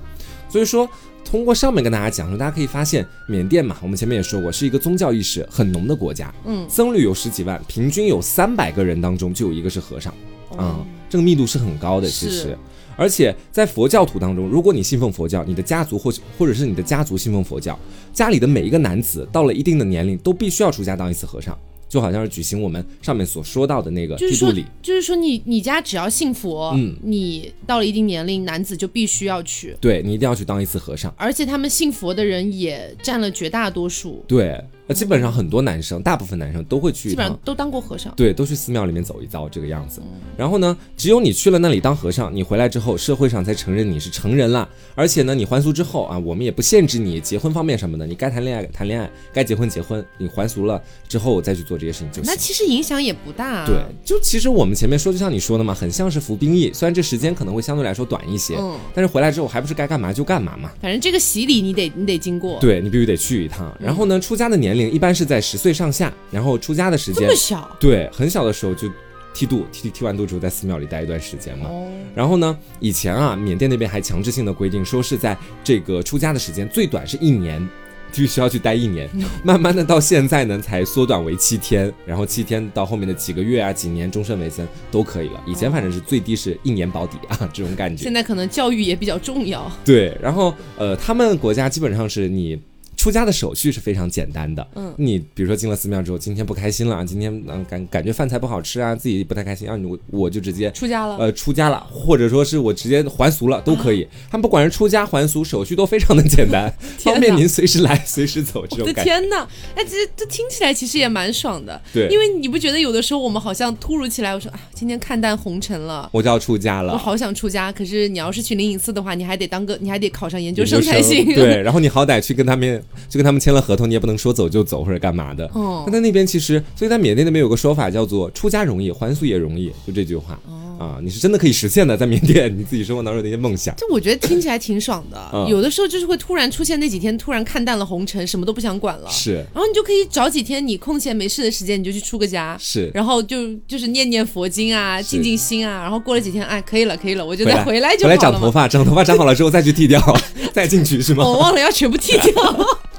所以说。通过上面跟大家讲说，大家可以发现，缅甸嘛，我们前面也说过，是一个宗教意识很浓的国家。嗯，僧侣有十几万，平均有三百个人当中就有一个是和尚。啊，这个密度是很高的，其实。而且在佛教徒当中，如果你信奉佛教，你的家族或或者是你的家族信奉佛教，家里的每一个男子到了一定的年龄，都必须要出家当一次和尚。就好像是举行我们上面所说到的那个就是说，就是说你你家只要信佛，嗯，你到了一定年龄，男子就必须要去，对你一定要去当一次和尚，而且他们信佛的人也占了绝大多数，对。那基本上很多男生，大部分男生都会去，基本上都当过和尚，对，都去寺庙里面走一遭这个样子。然后呢，只有你去了那里当和尚，你回来之后，社会上才承认你是成人了。而且呢，你还俗之后啊，我们也不限制你结婚方面什么的，你该谈恋爱谈恋爱，该结婚结婚。你还俗了之后再去做这些事情就行。那其实影响也不大。对，就其实我们前面说，就像你说的嘛，很像是服兵役，虽然这时间可能会相对来说短一些，嗯，但是回来之后还不是该干嘛就干嘛嘛。反正这个洗礼你得你得经过，对你必须得去一趟。然后呢，出家的年龄一般是在十。岁上下，然后出家的时间这么小，对，很小的时候就剃度，剃剃完度之后在寺庙里待一段时间嘛。然后呢，以前啊，缅甸那边还强制性的规定说是在这个出家的时间最短是一年，必须要去待一年。慢慢的到现在呢，才缩短为七天，然后七天到后面的几个月啊、几年、终身为僧都可以了。以前反正是最低是一年保底啊，这种感觉。现在可能教育也比较重要。对，然后呃，他们国家基本上是你。出家的手续是非常简单的，嗯，你比如说进了寺庙之后，今天不开心了，今天嗯感感觉饭菜不好吃啊，自己不太开心啊，我我就直接出家了，呃，出家了，或者说是我直接还俗了都可以。他们不管是出家还俗，手续都非常的简单，[laughs] 方便您随时来随时走。这种天哪，哎，这这听起来其实也蛮爽的，对，因为你不觉得有的时候我们好像突如其来，我说啊，今天看淡红尘了，我就要出家了，我好想出家，可是你要是去灵隐寺的话，你还得当个，你还得考上研究生。才行，对，然后你好歹去跟他们，就跟他们签了。合同你也不能说走就走或者干嘛的。哦，那在那边其实，所以在缅甸那边有个说法叫做“出家容易，还俗也容易”，就这句话。啊，你是真的可以实现的，在缅甸你自己生活当中的一些梦想。就我觉得听起来挺爽的，[laughs] 有的时候就是会突然出现那几天，突然看淡了红尘，什么都不想管了。是，然后你就可以找几天你空闲没事的时间，你就去出个家。是，然后就就是念念佛经啊，静静心啊，然后过了几天，哎，可以了，可以了，我就再回来就好了。回来长头发，长头发长好了之后再去剃掉，[laughs] 再进去是吗？我忘了要全部剃掉。[laughs]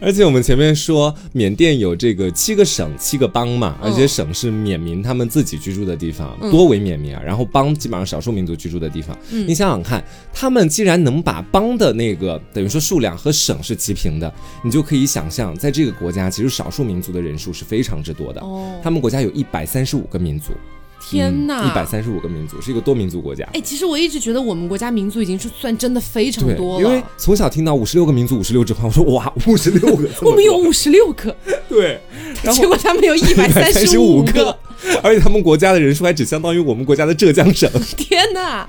而且我们前面说缅甸有这个七个省七个邦嘛，而且省是缅民他们自己居住的地方，多为缅民啊。然后邦基本上少数民族居住的地方。你想想看，他们既然能把邦的那个等于说数量和省是齐平的，你就可以想象，在这个国家其实少数民族的人数是非常之多的。哦，他们国家有一百三十五个民族。天呐，一百三十五个民族是一个多民族国家。哎，其实我一直觉得我们国家民族已经是算真的非常多了。因为从小听到五十六个民族、五十六支花，我说哇，[laughs] 五十六个，我们有五十六个。[laughs] 对，结果他们有一百三十五个，而且他们国家的人数还只相当于我们国家的浙江省。[laughs] 天呐！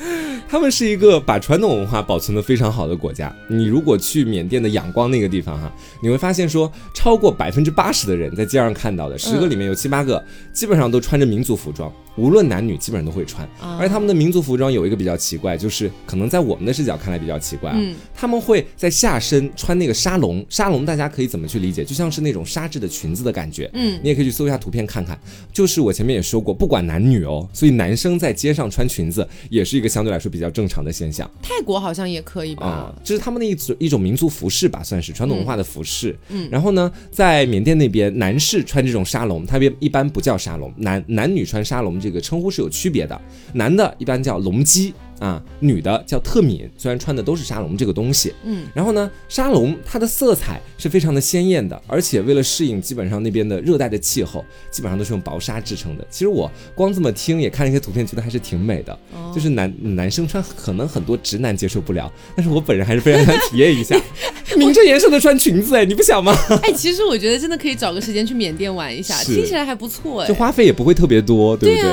[laughs] 他们是一个把传统文化保存的非常好的国家。你如果去缅甸的仰光那个地方哈，你会发现说，超过百分之八十的人在街上看到的，十个里面有七八个，基本上都穿着民族服装。无论男女，基本上都会穿。而他们的民族服装有一个比较奇怪，就是可能在我们的视角看来比较奇怪啊。他们会在下身穿那个纱笼，纱笼大家可以怎么去理解？就像是那种纱质的裙子的感觉。嗯，你也可以去搜一下图片看看。就是我前面也说过，不管男女哦，所以男生在街上穿裙子也是一个相对来说比较正常的现象。泰国好像也可以吧？这是他们的一种一种民族服饰吧，算是传统文化的服饰。嗯，然后呢，在缅甸那边，男士穿这种沙龙，他们一般不叫沙龙，男男女穿沙龙。这个称呼是有区别的，男的一般叫龙基。啊，女的叫特敏，虽然穿的都是沙龙这个东西，嗯，然后呢，沙龙它的色彩是非常的鲜艳的，而且为了适应基本上那边的热带的气候，基本上都是用薄纱制成的。其实我光这么听也看了一些图片，觉得还是挺美的。就是男男生穿可能很多直男接受不了，但是我本人还是非常想体验一下，[laughs] 名正言顺的穿裙子，哎，你不想吗？哎，其实我觉得真的可以找个时间去缅甸玩一下，听起来还不错，哎，就花费也不会特别多，对不对？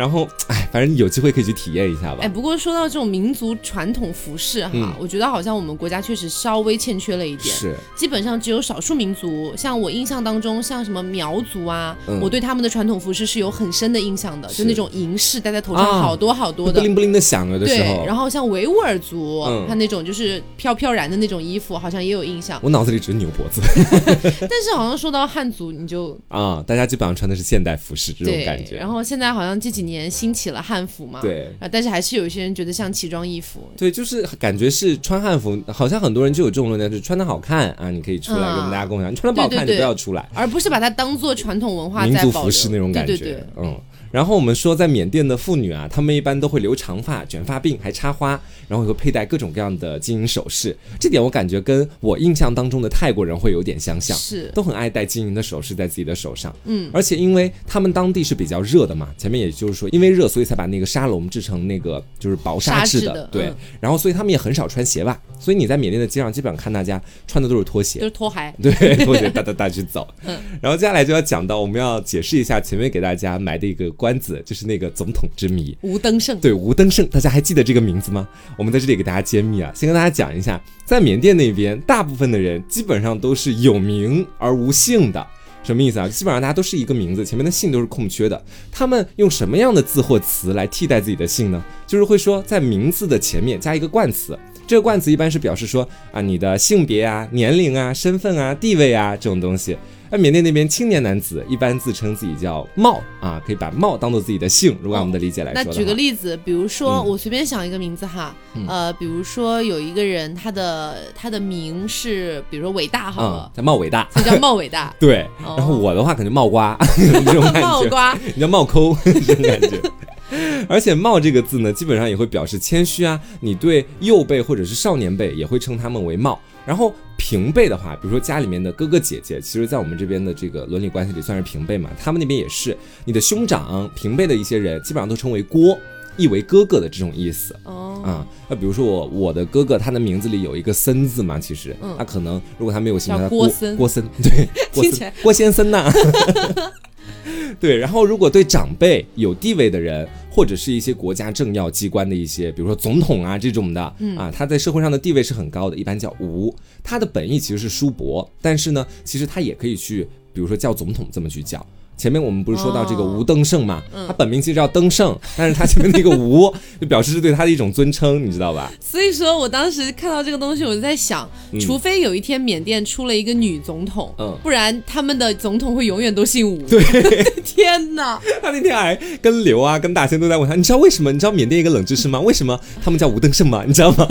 然后，哎，反正有机会可以去体验一下吧。哎，不过说到这种民族传统服饰哈，我觉得好像我们国家确实稍微欠缺了一点。是，基本上只有少数民族，像我印象当中，像什么苗族啊，我对他们的传统服饰是有很深的印象的，就那种银饰戴在头上好多好多的，不灵不灵的响了的时候。然后像维吾尔族，他那种就是飘飘然的那种衣服，好像也有印象。我脑子里只是扭脖子。[laughs] 但是好像说到汉族，你就啊，大家基本上穿的是现代服饰这种感觉。然后现在好像这几年兴起了。汉服嘛，对啊，但是还是有一些人觉得像奇装异服，对，就是感觉是穿汉服，好像很多人就有这种论点，就是穿的好看啊，你可以出来跟大家共享；你穿的不好看，你不要出来，而不是把它当做传统文化、民族服饰那种感觉，嗯。然后我们说，在缅甸的妇女啊，她们一般都会留长发、卷发鬓，还插花，然后会佩戴各种各样的金银首饰。这点我感觉跟我印象当中的泰国人会有点相像，是都很爱戴金银的首饰在自己的手上。嗯，而且因为他们当地是比较热的嘛，前面也就是说，因为热，所以才把那个沙龙制成那个就是薄纱质的，对。然后所以他们也很少穿鞋袜，所以你在缅甸的街上基本上看大家穿的都是拖鞋，就是拖鞋，[laughs] 对，拖鞋哒哒哒去走。[laughs] 嗯，然后接下来就要讲到，我们要解释一下前面给大家埋的一个关子，就是那。个总统之谜，吴登盛对吴登盛，大家还记得这个名字吗？我们在这里给大家揭秘啊，先跟大家讲一下，在缅甸那边，大部分的人基本上都是有名而无姓的，什么意思啊？基本上大家都是一个名字，前面的姓都是空缺的。他们用什么样的字或词来替代自己的姓呢？就是会说在名字的前面加一个冠词，这个冠词一般是表示说啊你的性别啊、年龄啊、身份啊、地位啊这种东西。在缅甸那边，青年男子一般自称自己叫茂啊，可以把茂当做自己的姓。如果按我们的理解来说，那举个例子，比如说我随便想一个名字哈，呃，比如说有一个人，他的他的名是，比如说伟大好了，叫茂伟大，就叫茂伟大。[laughs] 对，然后我的话可能茂瓜 [laughs] 这种感觉，茂瓜，[laughs] 你叫茂抠这种感觉。而且茂这个字呢，基本上也会表示谦虚啊，你对幼辈或者是少年辈也会称他们为茂。然后平辈的话，比如说家里面的哥哥姐姐，其实，在我们这边的这个伦理关系里算是平辈嘛。他们那边也是，你的兄长平辈的一些人，基本上都称为郭，意为哥哥的这种意思。哦，啊，那比如说我我的哥哥，他的名字里有一个森字嘛，其实，嗯他可能如果他没有姓，他郭森，郭森，对，[laughs] 听起来郭先生呐。[laughs] [laughs] 对，然后如果对长辈有地位的人，或者是一些国家政要机关的一些，比如说总统啊这种的，啊，他在社会上的地位是很高的，一般叫吴。他的本意其实是叔伯，但是呢，其实他也可以去，比如说叫总统这么去叫。前面我们不是说到这个吴登盛嘛，他本名其实叫登盛，[laughs] 但是他前面那个吴就表示是对他的一种尊称，你知道吧？所以说我当时看到这个东西，我就在想，除非有一天缅甸出了一个女总统，嗯，不然他们的总统会永远都姓吴。对，[laughs] 天哪！他那天还跟刘啊、跟大仙都在问他，你知道为什么？你知道缅甸一个冷知识吗？为什么他们叫吴登盛吗？你知道吗？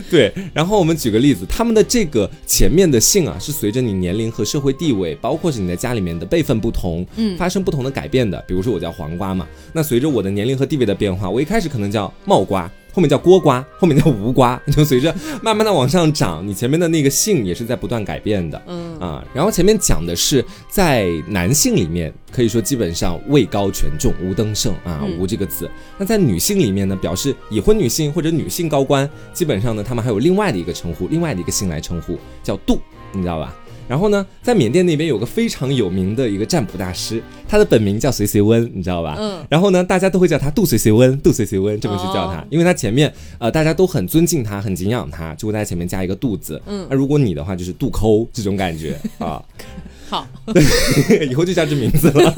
[laughs] 对，然后我们举个例子，他们的这个前面的姓啊，是随着你年龄和社会地位，包括是你在家里面的辈分不同，嗯，发生不同的改变的。比如说我叫黄瓜嘛，那随着我的年龄和地位的变化，我一开始可能叫茂瓜。后面叫锅瓜，后面叫无瓜，[laughs] 就随着慢慢的往上涨，你前面的那个姓也是在不断改变的，嗯啊，然后前面讲的是在男性里面，可以说基本上位高权重，无登盛啊，无这个字。那在女性里面呢，表示已婚女性或者女性高官，基本上呢，他们还有另外的一个称呼，另外的一个姓来称呼，叫杜，你知道吧？然后呢，在缅甸那边有个非常有名的一个占卜大师，他的本名叫随随温，你知道吧？嗯。然后呢，大家都会叫他杜随随温，杜随随温这么去叫他，因为他前面呃大家都很尊敬他，很敬仰他，就会在前面加一个杜字。嗯。那如果你的话，就是杜抠这种感觉啊。[laughs] 好。[laughs] 以后就叫这名字了。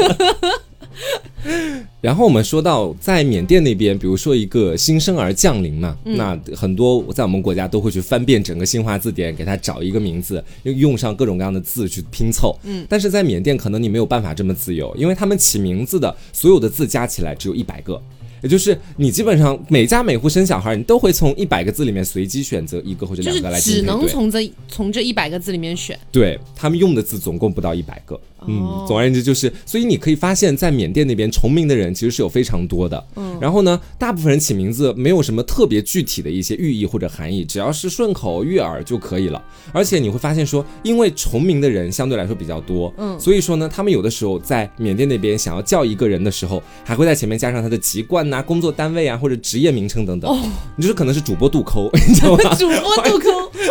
[laughs] 然后我们说到在缅甸那边，比如说一个新生儿降临嘛，那很多在我们国家都会去翻遍整个新华字典，给他找一个名字，用用上各种各样的字去拼凑。嗯，但是在缅甸可能你没有办法这么自由，因为他们起名字的所有的字加起来只有一百个。也就是你基本上每家每户生小孩，你都会从一百个字里面随机选择一个或者两个来只能从这从这一百个字里面选。对他们用的字总共不到一百个。嗯，总而言之就是，所以你可以发现，在缅甸那边重名的人其实是有非常多的。嗯，然后呢，大部分人起名字没有什么特别具体的一些寓意或者含义，只要是顺口悦耳就可以了。而且你会发现说，因为重名的人相对来说比较多，嗯，所以说呢，他们有的时候在缅甸那边想要叫一个人的时候，还会在前面加上他的籍贯。啊，工作单位啊，或者职业名称等等，哦你就是可能是主播杜抠，[laughs] 你知道吗？主播杜抠，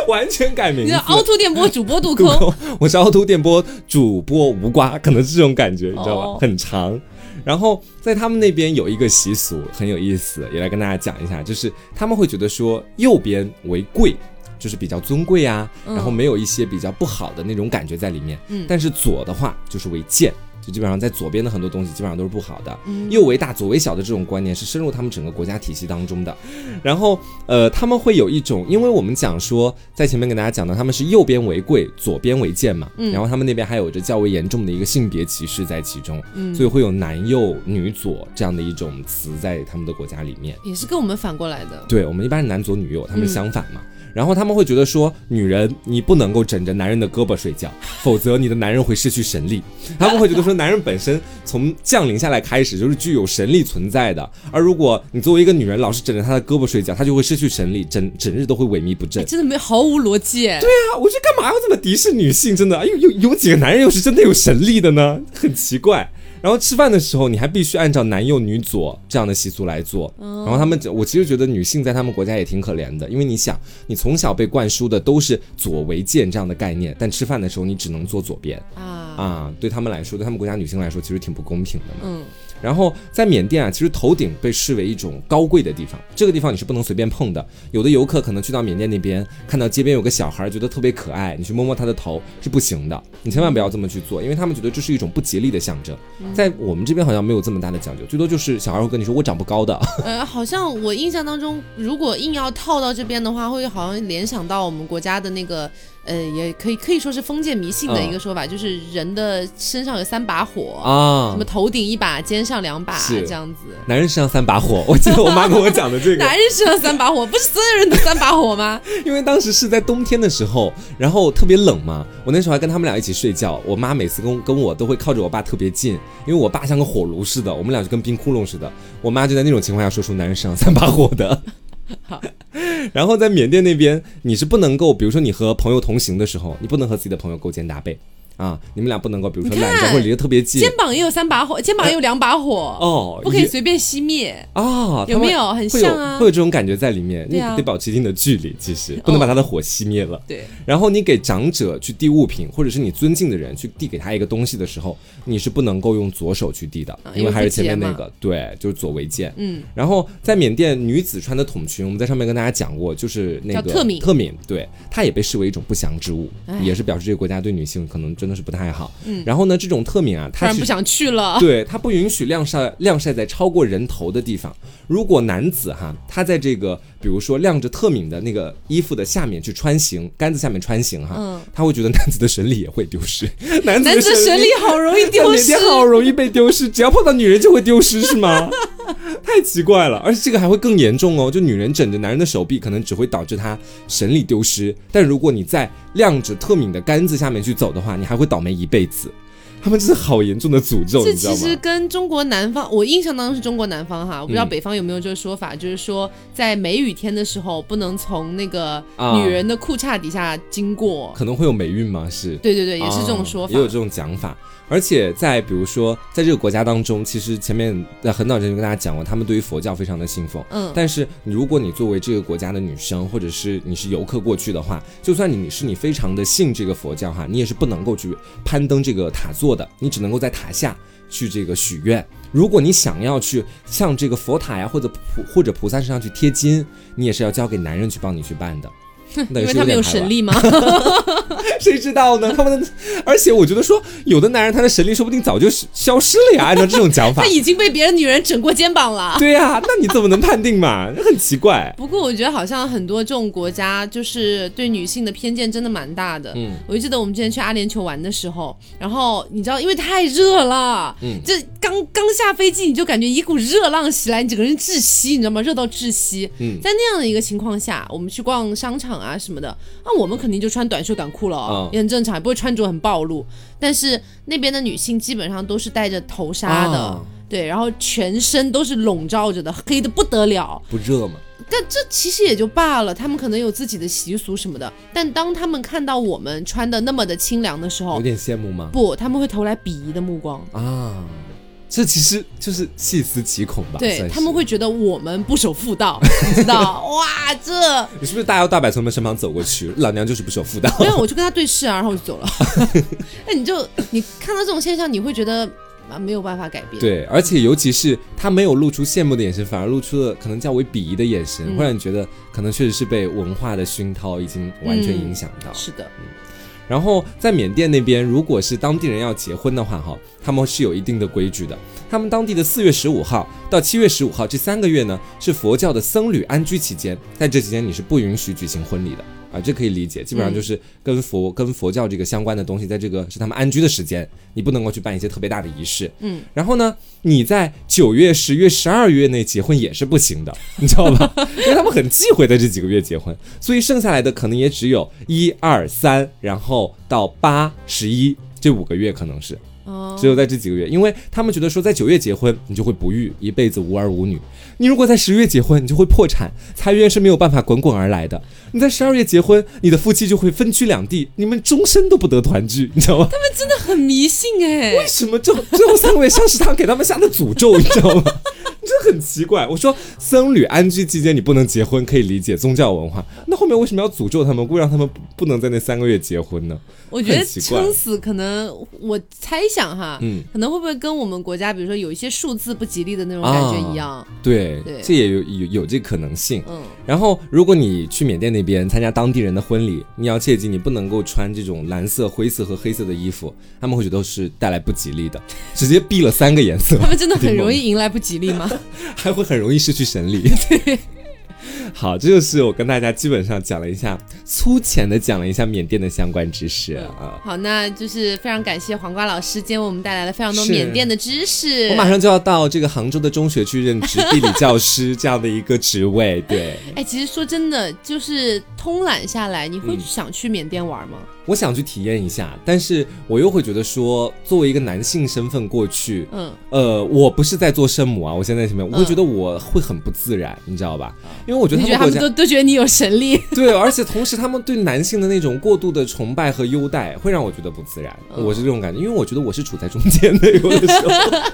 完全改名字。凹凸电波主播杜抠，[laughs] 我是凹凸电波主播无瓜，可能是这种感觉，你知道吧？很长。然后在他们那边有一个习俗很有意思，也来跟大家讲一下，就是他们会觉得说右边为贵，就是比较尊贵啊，然后没有一些比较不好的那种感觉在里面。嗯，但是左的话就是为贱。就基本上在左边的很多东西基本上都是不好的，右为大左为小的这种观念是深入他们整个国家体系当中的。然后呃他们会有一种，因为我们讲说在前面跟大家讲到他们是右边为贵，左边为贱嘛，然后他们那边还有着较为严重的一个性别歧视在其中，所以会有男右女左这样的一种词在他们的国家里面，也是跟我们反过来的。对我们一般是男左女右，他们是相反嘛。然后他们会觉得说，女人你不能够枕着男人的胳膊睡觉，否则你的男人会失去神力。他们会觉得说，男人本身从降临下来开始就是具有神力存在的，而如果你作为一个女人老是枕着他的胳膊睡觉，他就会失去神力，整整日都会萎靡不振。真的没毫无逻辑。对啊，我说干嘛要这么敌视女性？真的，哎呦，有有几个男人又是真的有神力的呢？很奇怪。然后吃饭的时候，你还必须按照男右女左这样的习俗来做。然后他们，我其实觉得女性在他们国家也挺可怜的，因为你想，你从小被灌输的都是左为贱这样的概念，但吃饭的时候你只能坐左边啊啊，对他们来说，对他们国家女性来说，其实挺不公平的嘛。嗯。然后在缅甸啊，其实头顶被视为一种高贵的地方，这个地方你是不能随便碰的。有的游客可能去到缅甸那边，看到街边有个小孩，觉得特别可爱，你去摸摸他的头是不行的，你千万不要这么去做，因为他们觉得这是一种不吉利的象征。在我们这边好像没有这么大的讲究，最多就是小孩会跟你说我长不高的。呃，好像我印象当中，如果硬要套到这边的话，会好像联想到我们国家的那个。呃，也可以可以说是封建迷信的一个说法，就是人的身上有三把火啊，什么头顶一把，肩上两把，这样子。男人身上三把火，[laughs] 我记得我妈跟我讲的这个。男人身上三把火，不是所有人都三把火吗？[laughs] 因为当时是在冬天的时候，然后特别冷嘛，我那时候还跟他们俩一起睡觉，我妈每次跟跟我都会靠着我爸特别近，因为我爸像个火炉似的，我们俩就跟冰窟窿似的。我妈就在那种情况下说出男人身上三把火的。好，[laughs] 然后在缅甸那边，你是不能够，比如说你和朋友同行的时候，你不能和自己的朋友勾肩搭背。啊，你们俩不能够，比如说揽着或者离得特别近，肩膀也有三把火，肩膀也有两把火哦，不可以随便熄灭。啊，有没有？很像啊？会有这种感觉在里面，你得保持一定的距离，其实不能把他的火熄灭了。对，然后你给长者去递物品，或者是你尊敬的人去递给他一个东西的时候，你是不能够用左手去递的，因为还是前面那个，对，就是左为剑。嗯，然后在缅甸女子穿的筒裙，我们在上面跟大家讲过，就是那个特敏，特敏，对，它也被视为一种不祥之物，也是表示这个国家对女性可能真的是不太好。嗯，然后呢，这种特敏啊，它不想去了。对，它不允许晾晒晾晒在超过人头的地方。如果男子哈，他在这个比如说晾着特敏的那个衣服的下面去穿行，杆子下面穿行哈，嗯，他会觉得男子的神力也会丢失。[laughs] 男子的神力好容易 [laughs] 丢失，好容易被丢失，只要碰到女人就会丢失是吗？太 [laughs] 太奇怪了。而且这个还会更严重哦，就女人枕着男人的手臂，可能只会导致他神力丢失；但如果你在晾着特敏的杆子下面去走的话，你还会倒霉一辈子。他们这是好严重的诅咒，这其实跟中国南方，我印象当中是中国南方哈，我不知道北方有没有这个说法，就是说在梅雨天的时候不能从那个女人的裤衩底下经过，可能会有霉运吗？是。对对对，也是这种说法，也有这种讲法。而且在比如说，在这个国家当中，其实前面在很早之前就跟大家讲过，他们对于佛教非常的信奉。嗯，但是如果你作为这个国家的女生，或者是你是游客过去的话，就算你是你非常的信这个佛教哈，你也是不能够去攀登这个塔座的，你只能够在塔下去这个许愿。如果你想要去向这个佛塔呀或者菩或者菩萨身上去贴金，你也是要交给男人去帮你去办的。[laughs] 因为他们有神力吗？[laughs] 谁知道呢？他们的，而且我觉得说，有的男人他的神力说不定早就消失了呀。按照这种讲法，[laughs] 他已经被别的女人整过肩膀了。对呀，那你怎么能判定嘛？很奇怪。不过我觉得好像很多这种国家就是对女性的偏见真的蛮大的。嗯，我就记得我们之前去阿联酋玩的时候，然后你知道，因为太热了，嗯，这刚刚下飞机你就感觉一股热浪袭来，你整个人窒息，你知道吗？热到窒息。嗯，在那样的一个情况下，我们去逛商场。啊什么的，那我们肯定就穿短袖短裤了，也很正常，也不会穿着很暴露。但是那边的女性基本上都是戴着头纱的，对，然后全身都是笼罩着的，黑的不得了。不热吗？但这其实也就罢了，他们可能有自己的习俗什么的。但当他们看到我们穿的那么的清凉的时候，有点羡慕吗？不，他们会投来鄙夷的目光啊。这其实就是细思极恐吧？对他们会觉得我们不守妇道，[laughs] 你知道？哇，这你是不是大摇大摆从他们身旁走过去？老娘就是不守妇道。[laughs] 没有，我就跟他对视啊，然后我就走了。[laughs] 那你就你看到这种现象，你会觉得啊没有办法改变。对，而且尤其是他没有露出羡慕的眼神，反而露出了可能较为鄙夷的眼神，会让你觉得可能确实是被文化的熏陶已经完全影响到。是的，嗯。然后在缅甸那边，如果是当地人要结婚的话，哈，他们是有一定的规矩的。他们当地的四月十五号到七月十五号这三个月呢，是佛教的僧侣安居期间，在这期间你是不允许举行婚礼的。啊，这可以理解，基本上就是跟佛跟佛教这个相关的东西，在这个是他们安居的时间，你不能够去办一些特别大的仪式。嗯，然后呢，你在九月、十月、十二月内结婚也是不行的，你知道吧？[laughs] 因为他们很忌讳在这几个月结婚，所以剩下来的可能也只有一二三，然后到八、十一这五个月可能是。只有在这几个月，因为他们觉得说，在九月结婚，你就会不育，一辈子无儿无女；你如果在十月结婚，你就会破产，财源是没有办法滚滚而来的。你在十二月结婚，你的夫妻就会分居两地，你们终身都不得团聚，你知道吗？他们真的很迷信哎，[laughs] 为什么这最后三个月像是他给他们下的诅咒，你知道吗？[laughs] 这很奇怪。我说僧侣安居期间你不能结婚，可以理解宗教文化，那后面为什么要诅咒他们，故意让他们不能在那三个月结婚呢？我觉得撑死可能，我猜想哈，嗯，可能会不会跟我们国家，比如说有一些数字不吉利的那种感觉一样？对，这也有有有这可能性。嗯，然后如果你去缅甸那边参加当地人的婚礼，你要切记，你不能够穿这种蓝色、灰色和黑色的衣服，他们会觉得是带来不吉利的，直接避了三个颜色。他们真的很容易迎来不吉利吗？[laughs] 还会很容易失去神力。对。[laughs] 好，这就是我跟大家基本上讲了一下，粗浅的讲了一下缅甸的相关知识啊。好，那就是非常感谢黄瓜老师今天为我们带来了非常多缅甸的知识。我马上就要到这个杭州的中学去任职地理教师这样的一个职位。对，哎，其实说真的，就是通览下来，你会想去缅甸玩吗？我想去体验一下，但是我又会觉得说，作为一个男性身份过去，嗯，呃，我不是在做圣母啊，我现在什么，我会觉得我会很不自然，你知道吧？因为我觉得他们都都觉得你有神力，[laughs] 对，而且同时他们对男性的那种过度的崇拜和优待，会让我觉得不自然。我是这种感觉，因为我觉得我是处在中间的，有的时候。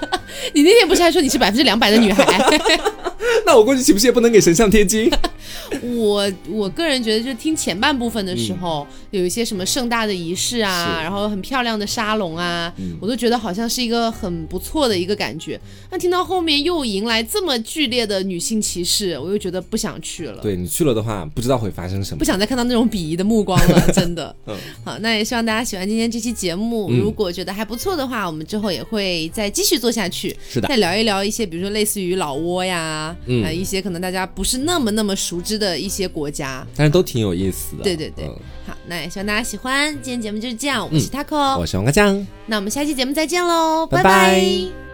[laughs] 你那天不是还说你是百分之两百的女孩？[laughs] [laughs] 那我过去岂不是也不能给神像贴金？[laughs] 我我个人觉得，就听前半部分的时候，有一些什么盛大的仪式啊，然后很漂亮的沙龙啊，我都觉得好像是一个很不错的一个感觉。那听到后面又迎来这么剧烈的女性歧视，我又觉得不想去了。对你去了的话，不知道会发生什么，不想再看到那种鄙夷的目光了，[laughs] 真的。嗯，好，那也希望大家喜欢今天这期节目。如果觉得还不错的话，我们之后也会再继续做下去。是的，再聊一聊一些，比如说类似于老挝呀，嗯，一些可能大家不是那么那么熟知的一些国家，但是都挺有意思的。对对对，好，那也希望大家喜欢今天节目就是这样。我是 Taco，我是王哥酱，那我们下期节目再见喽，拜拜。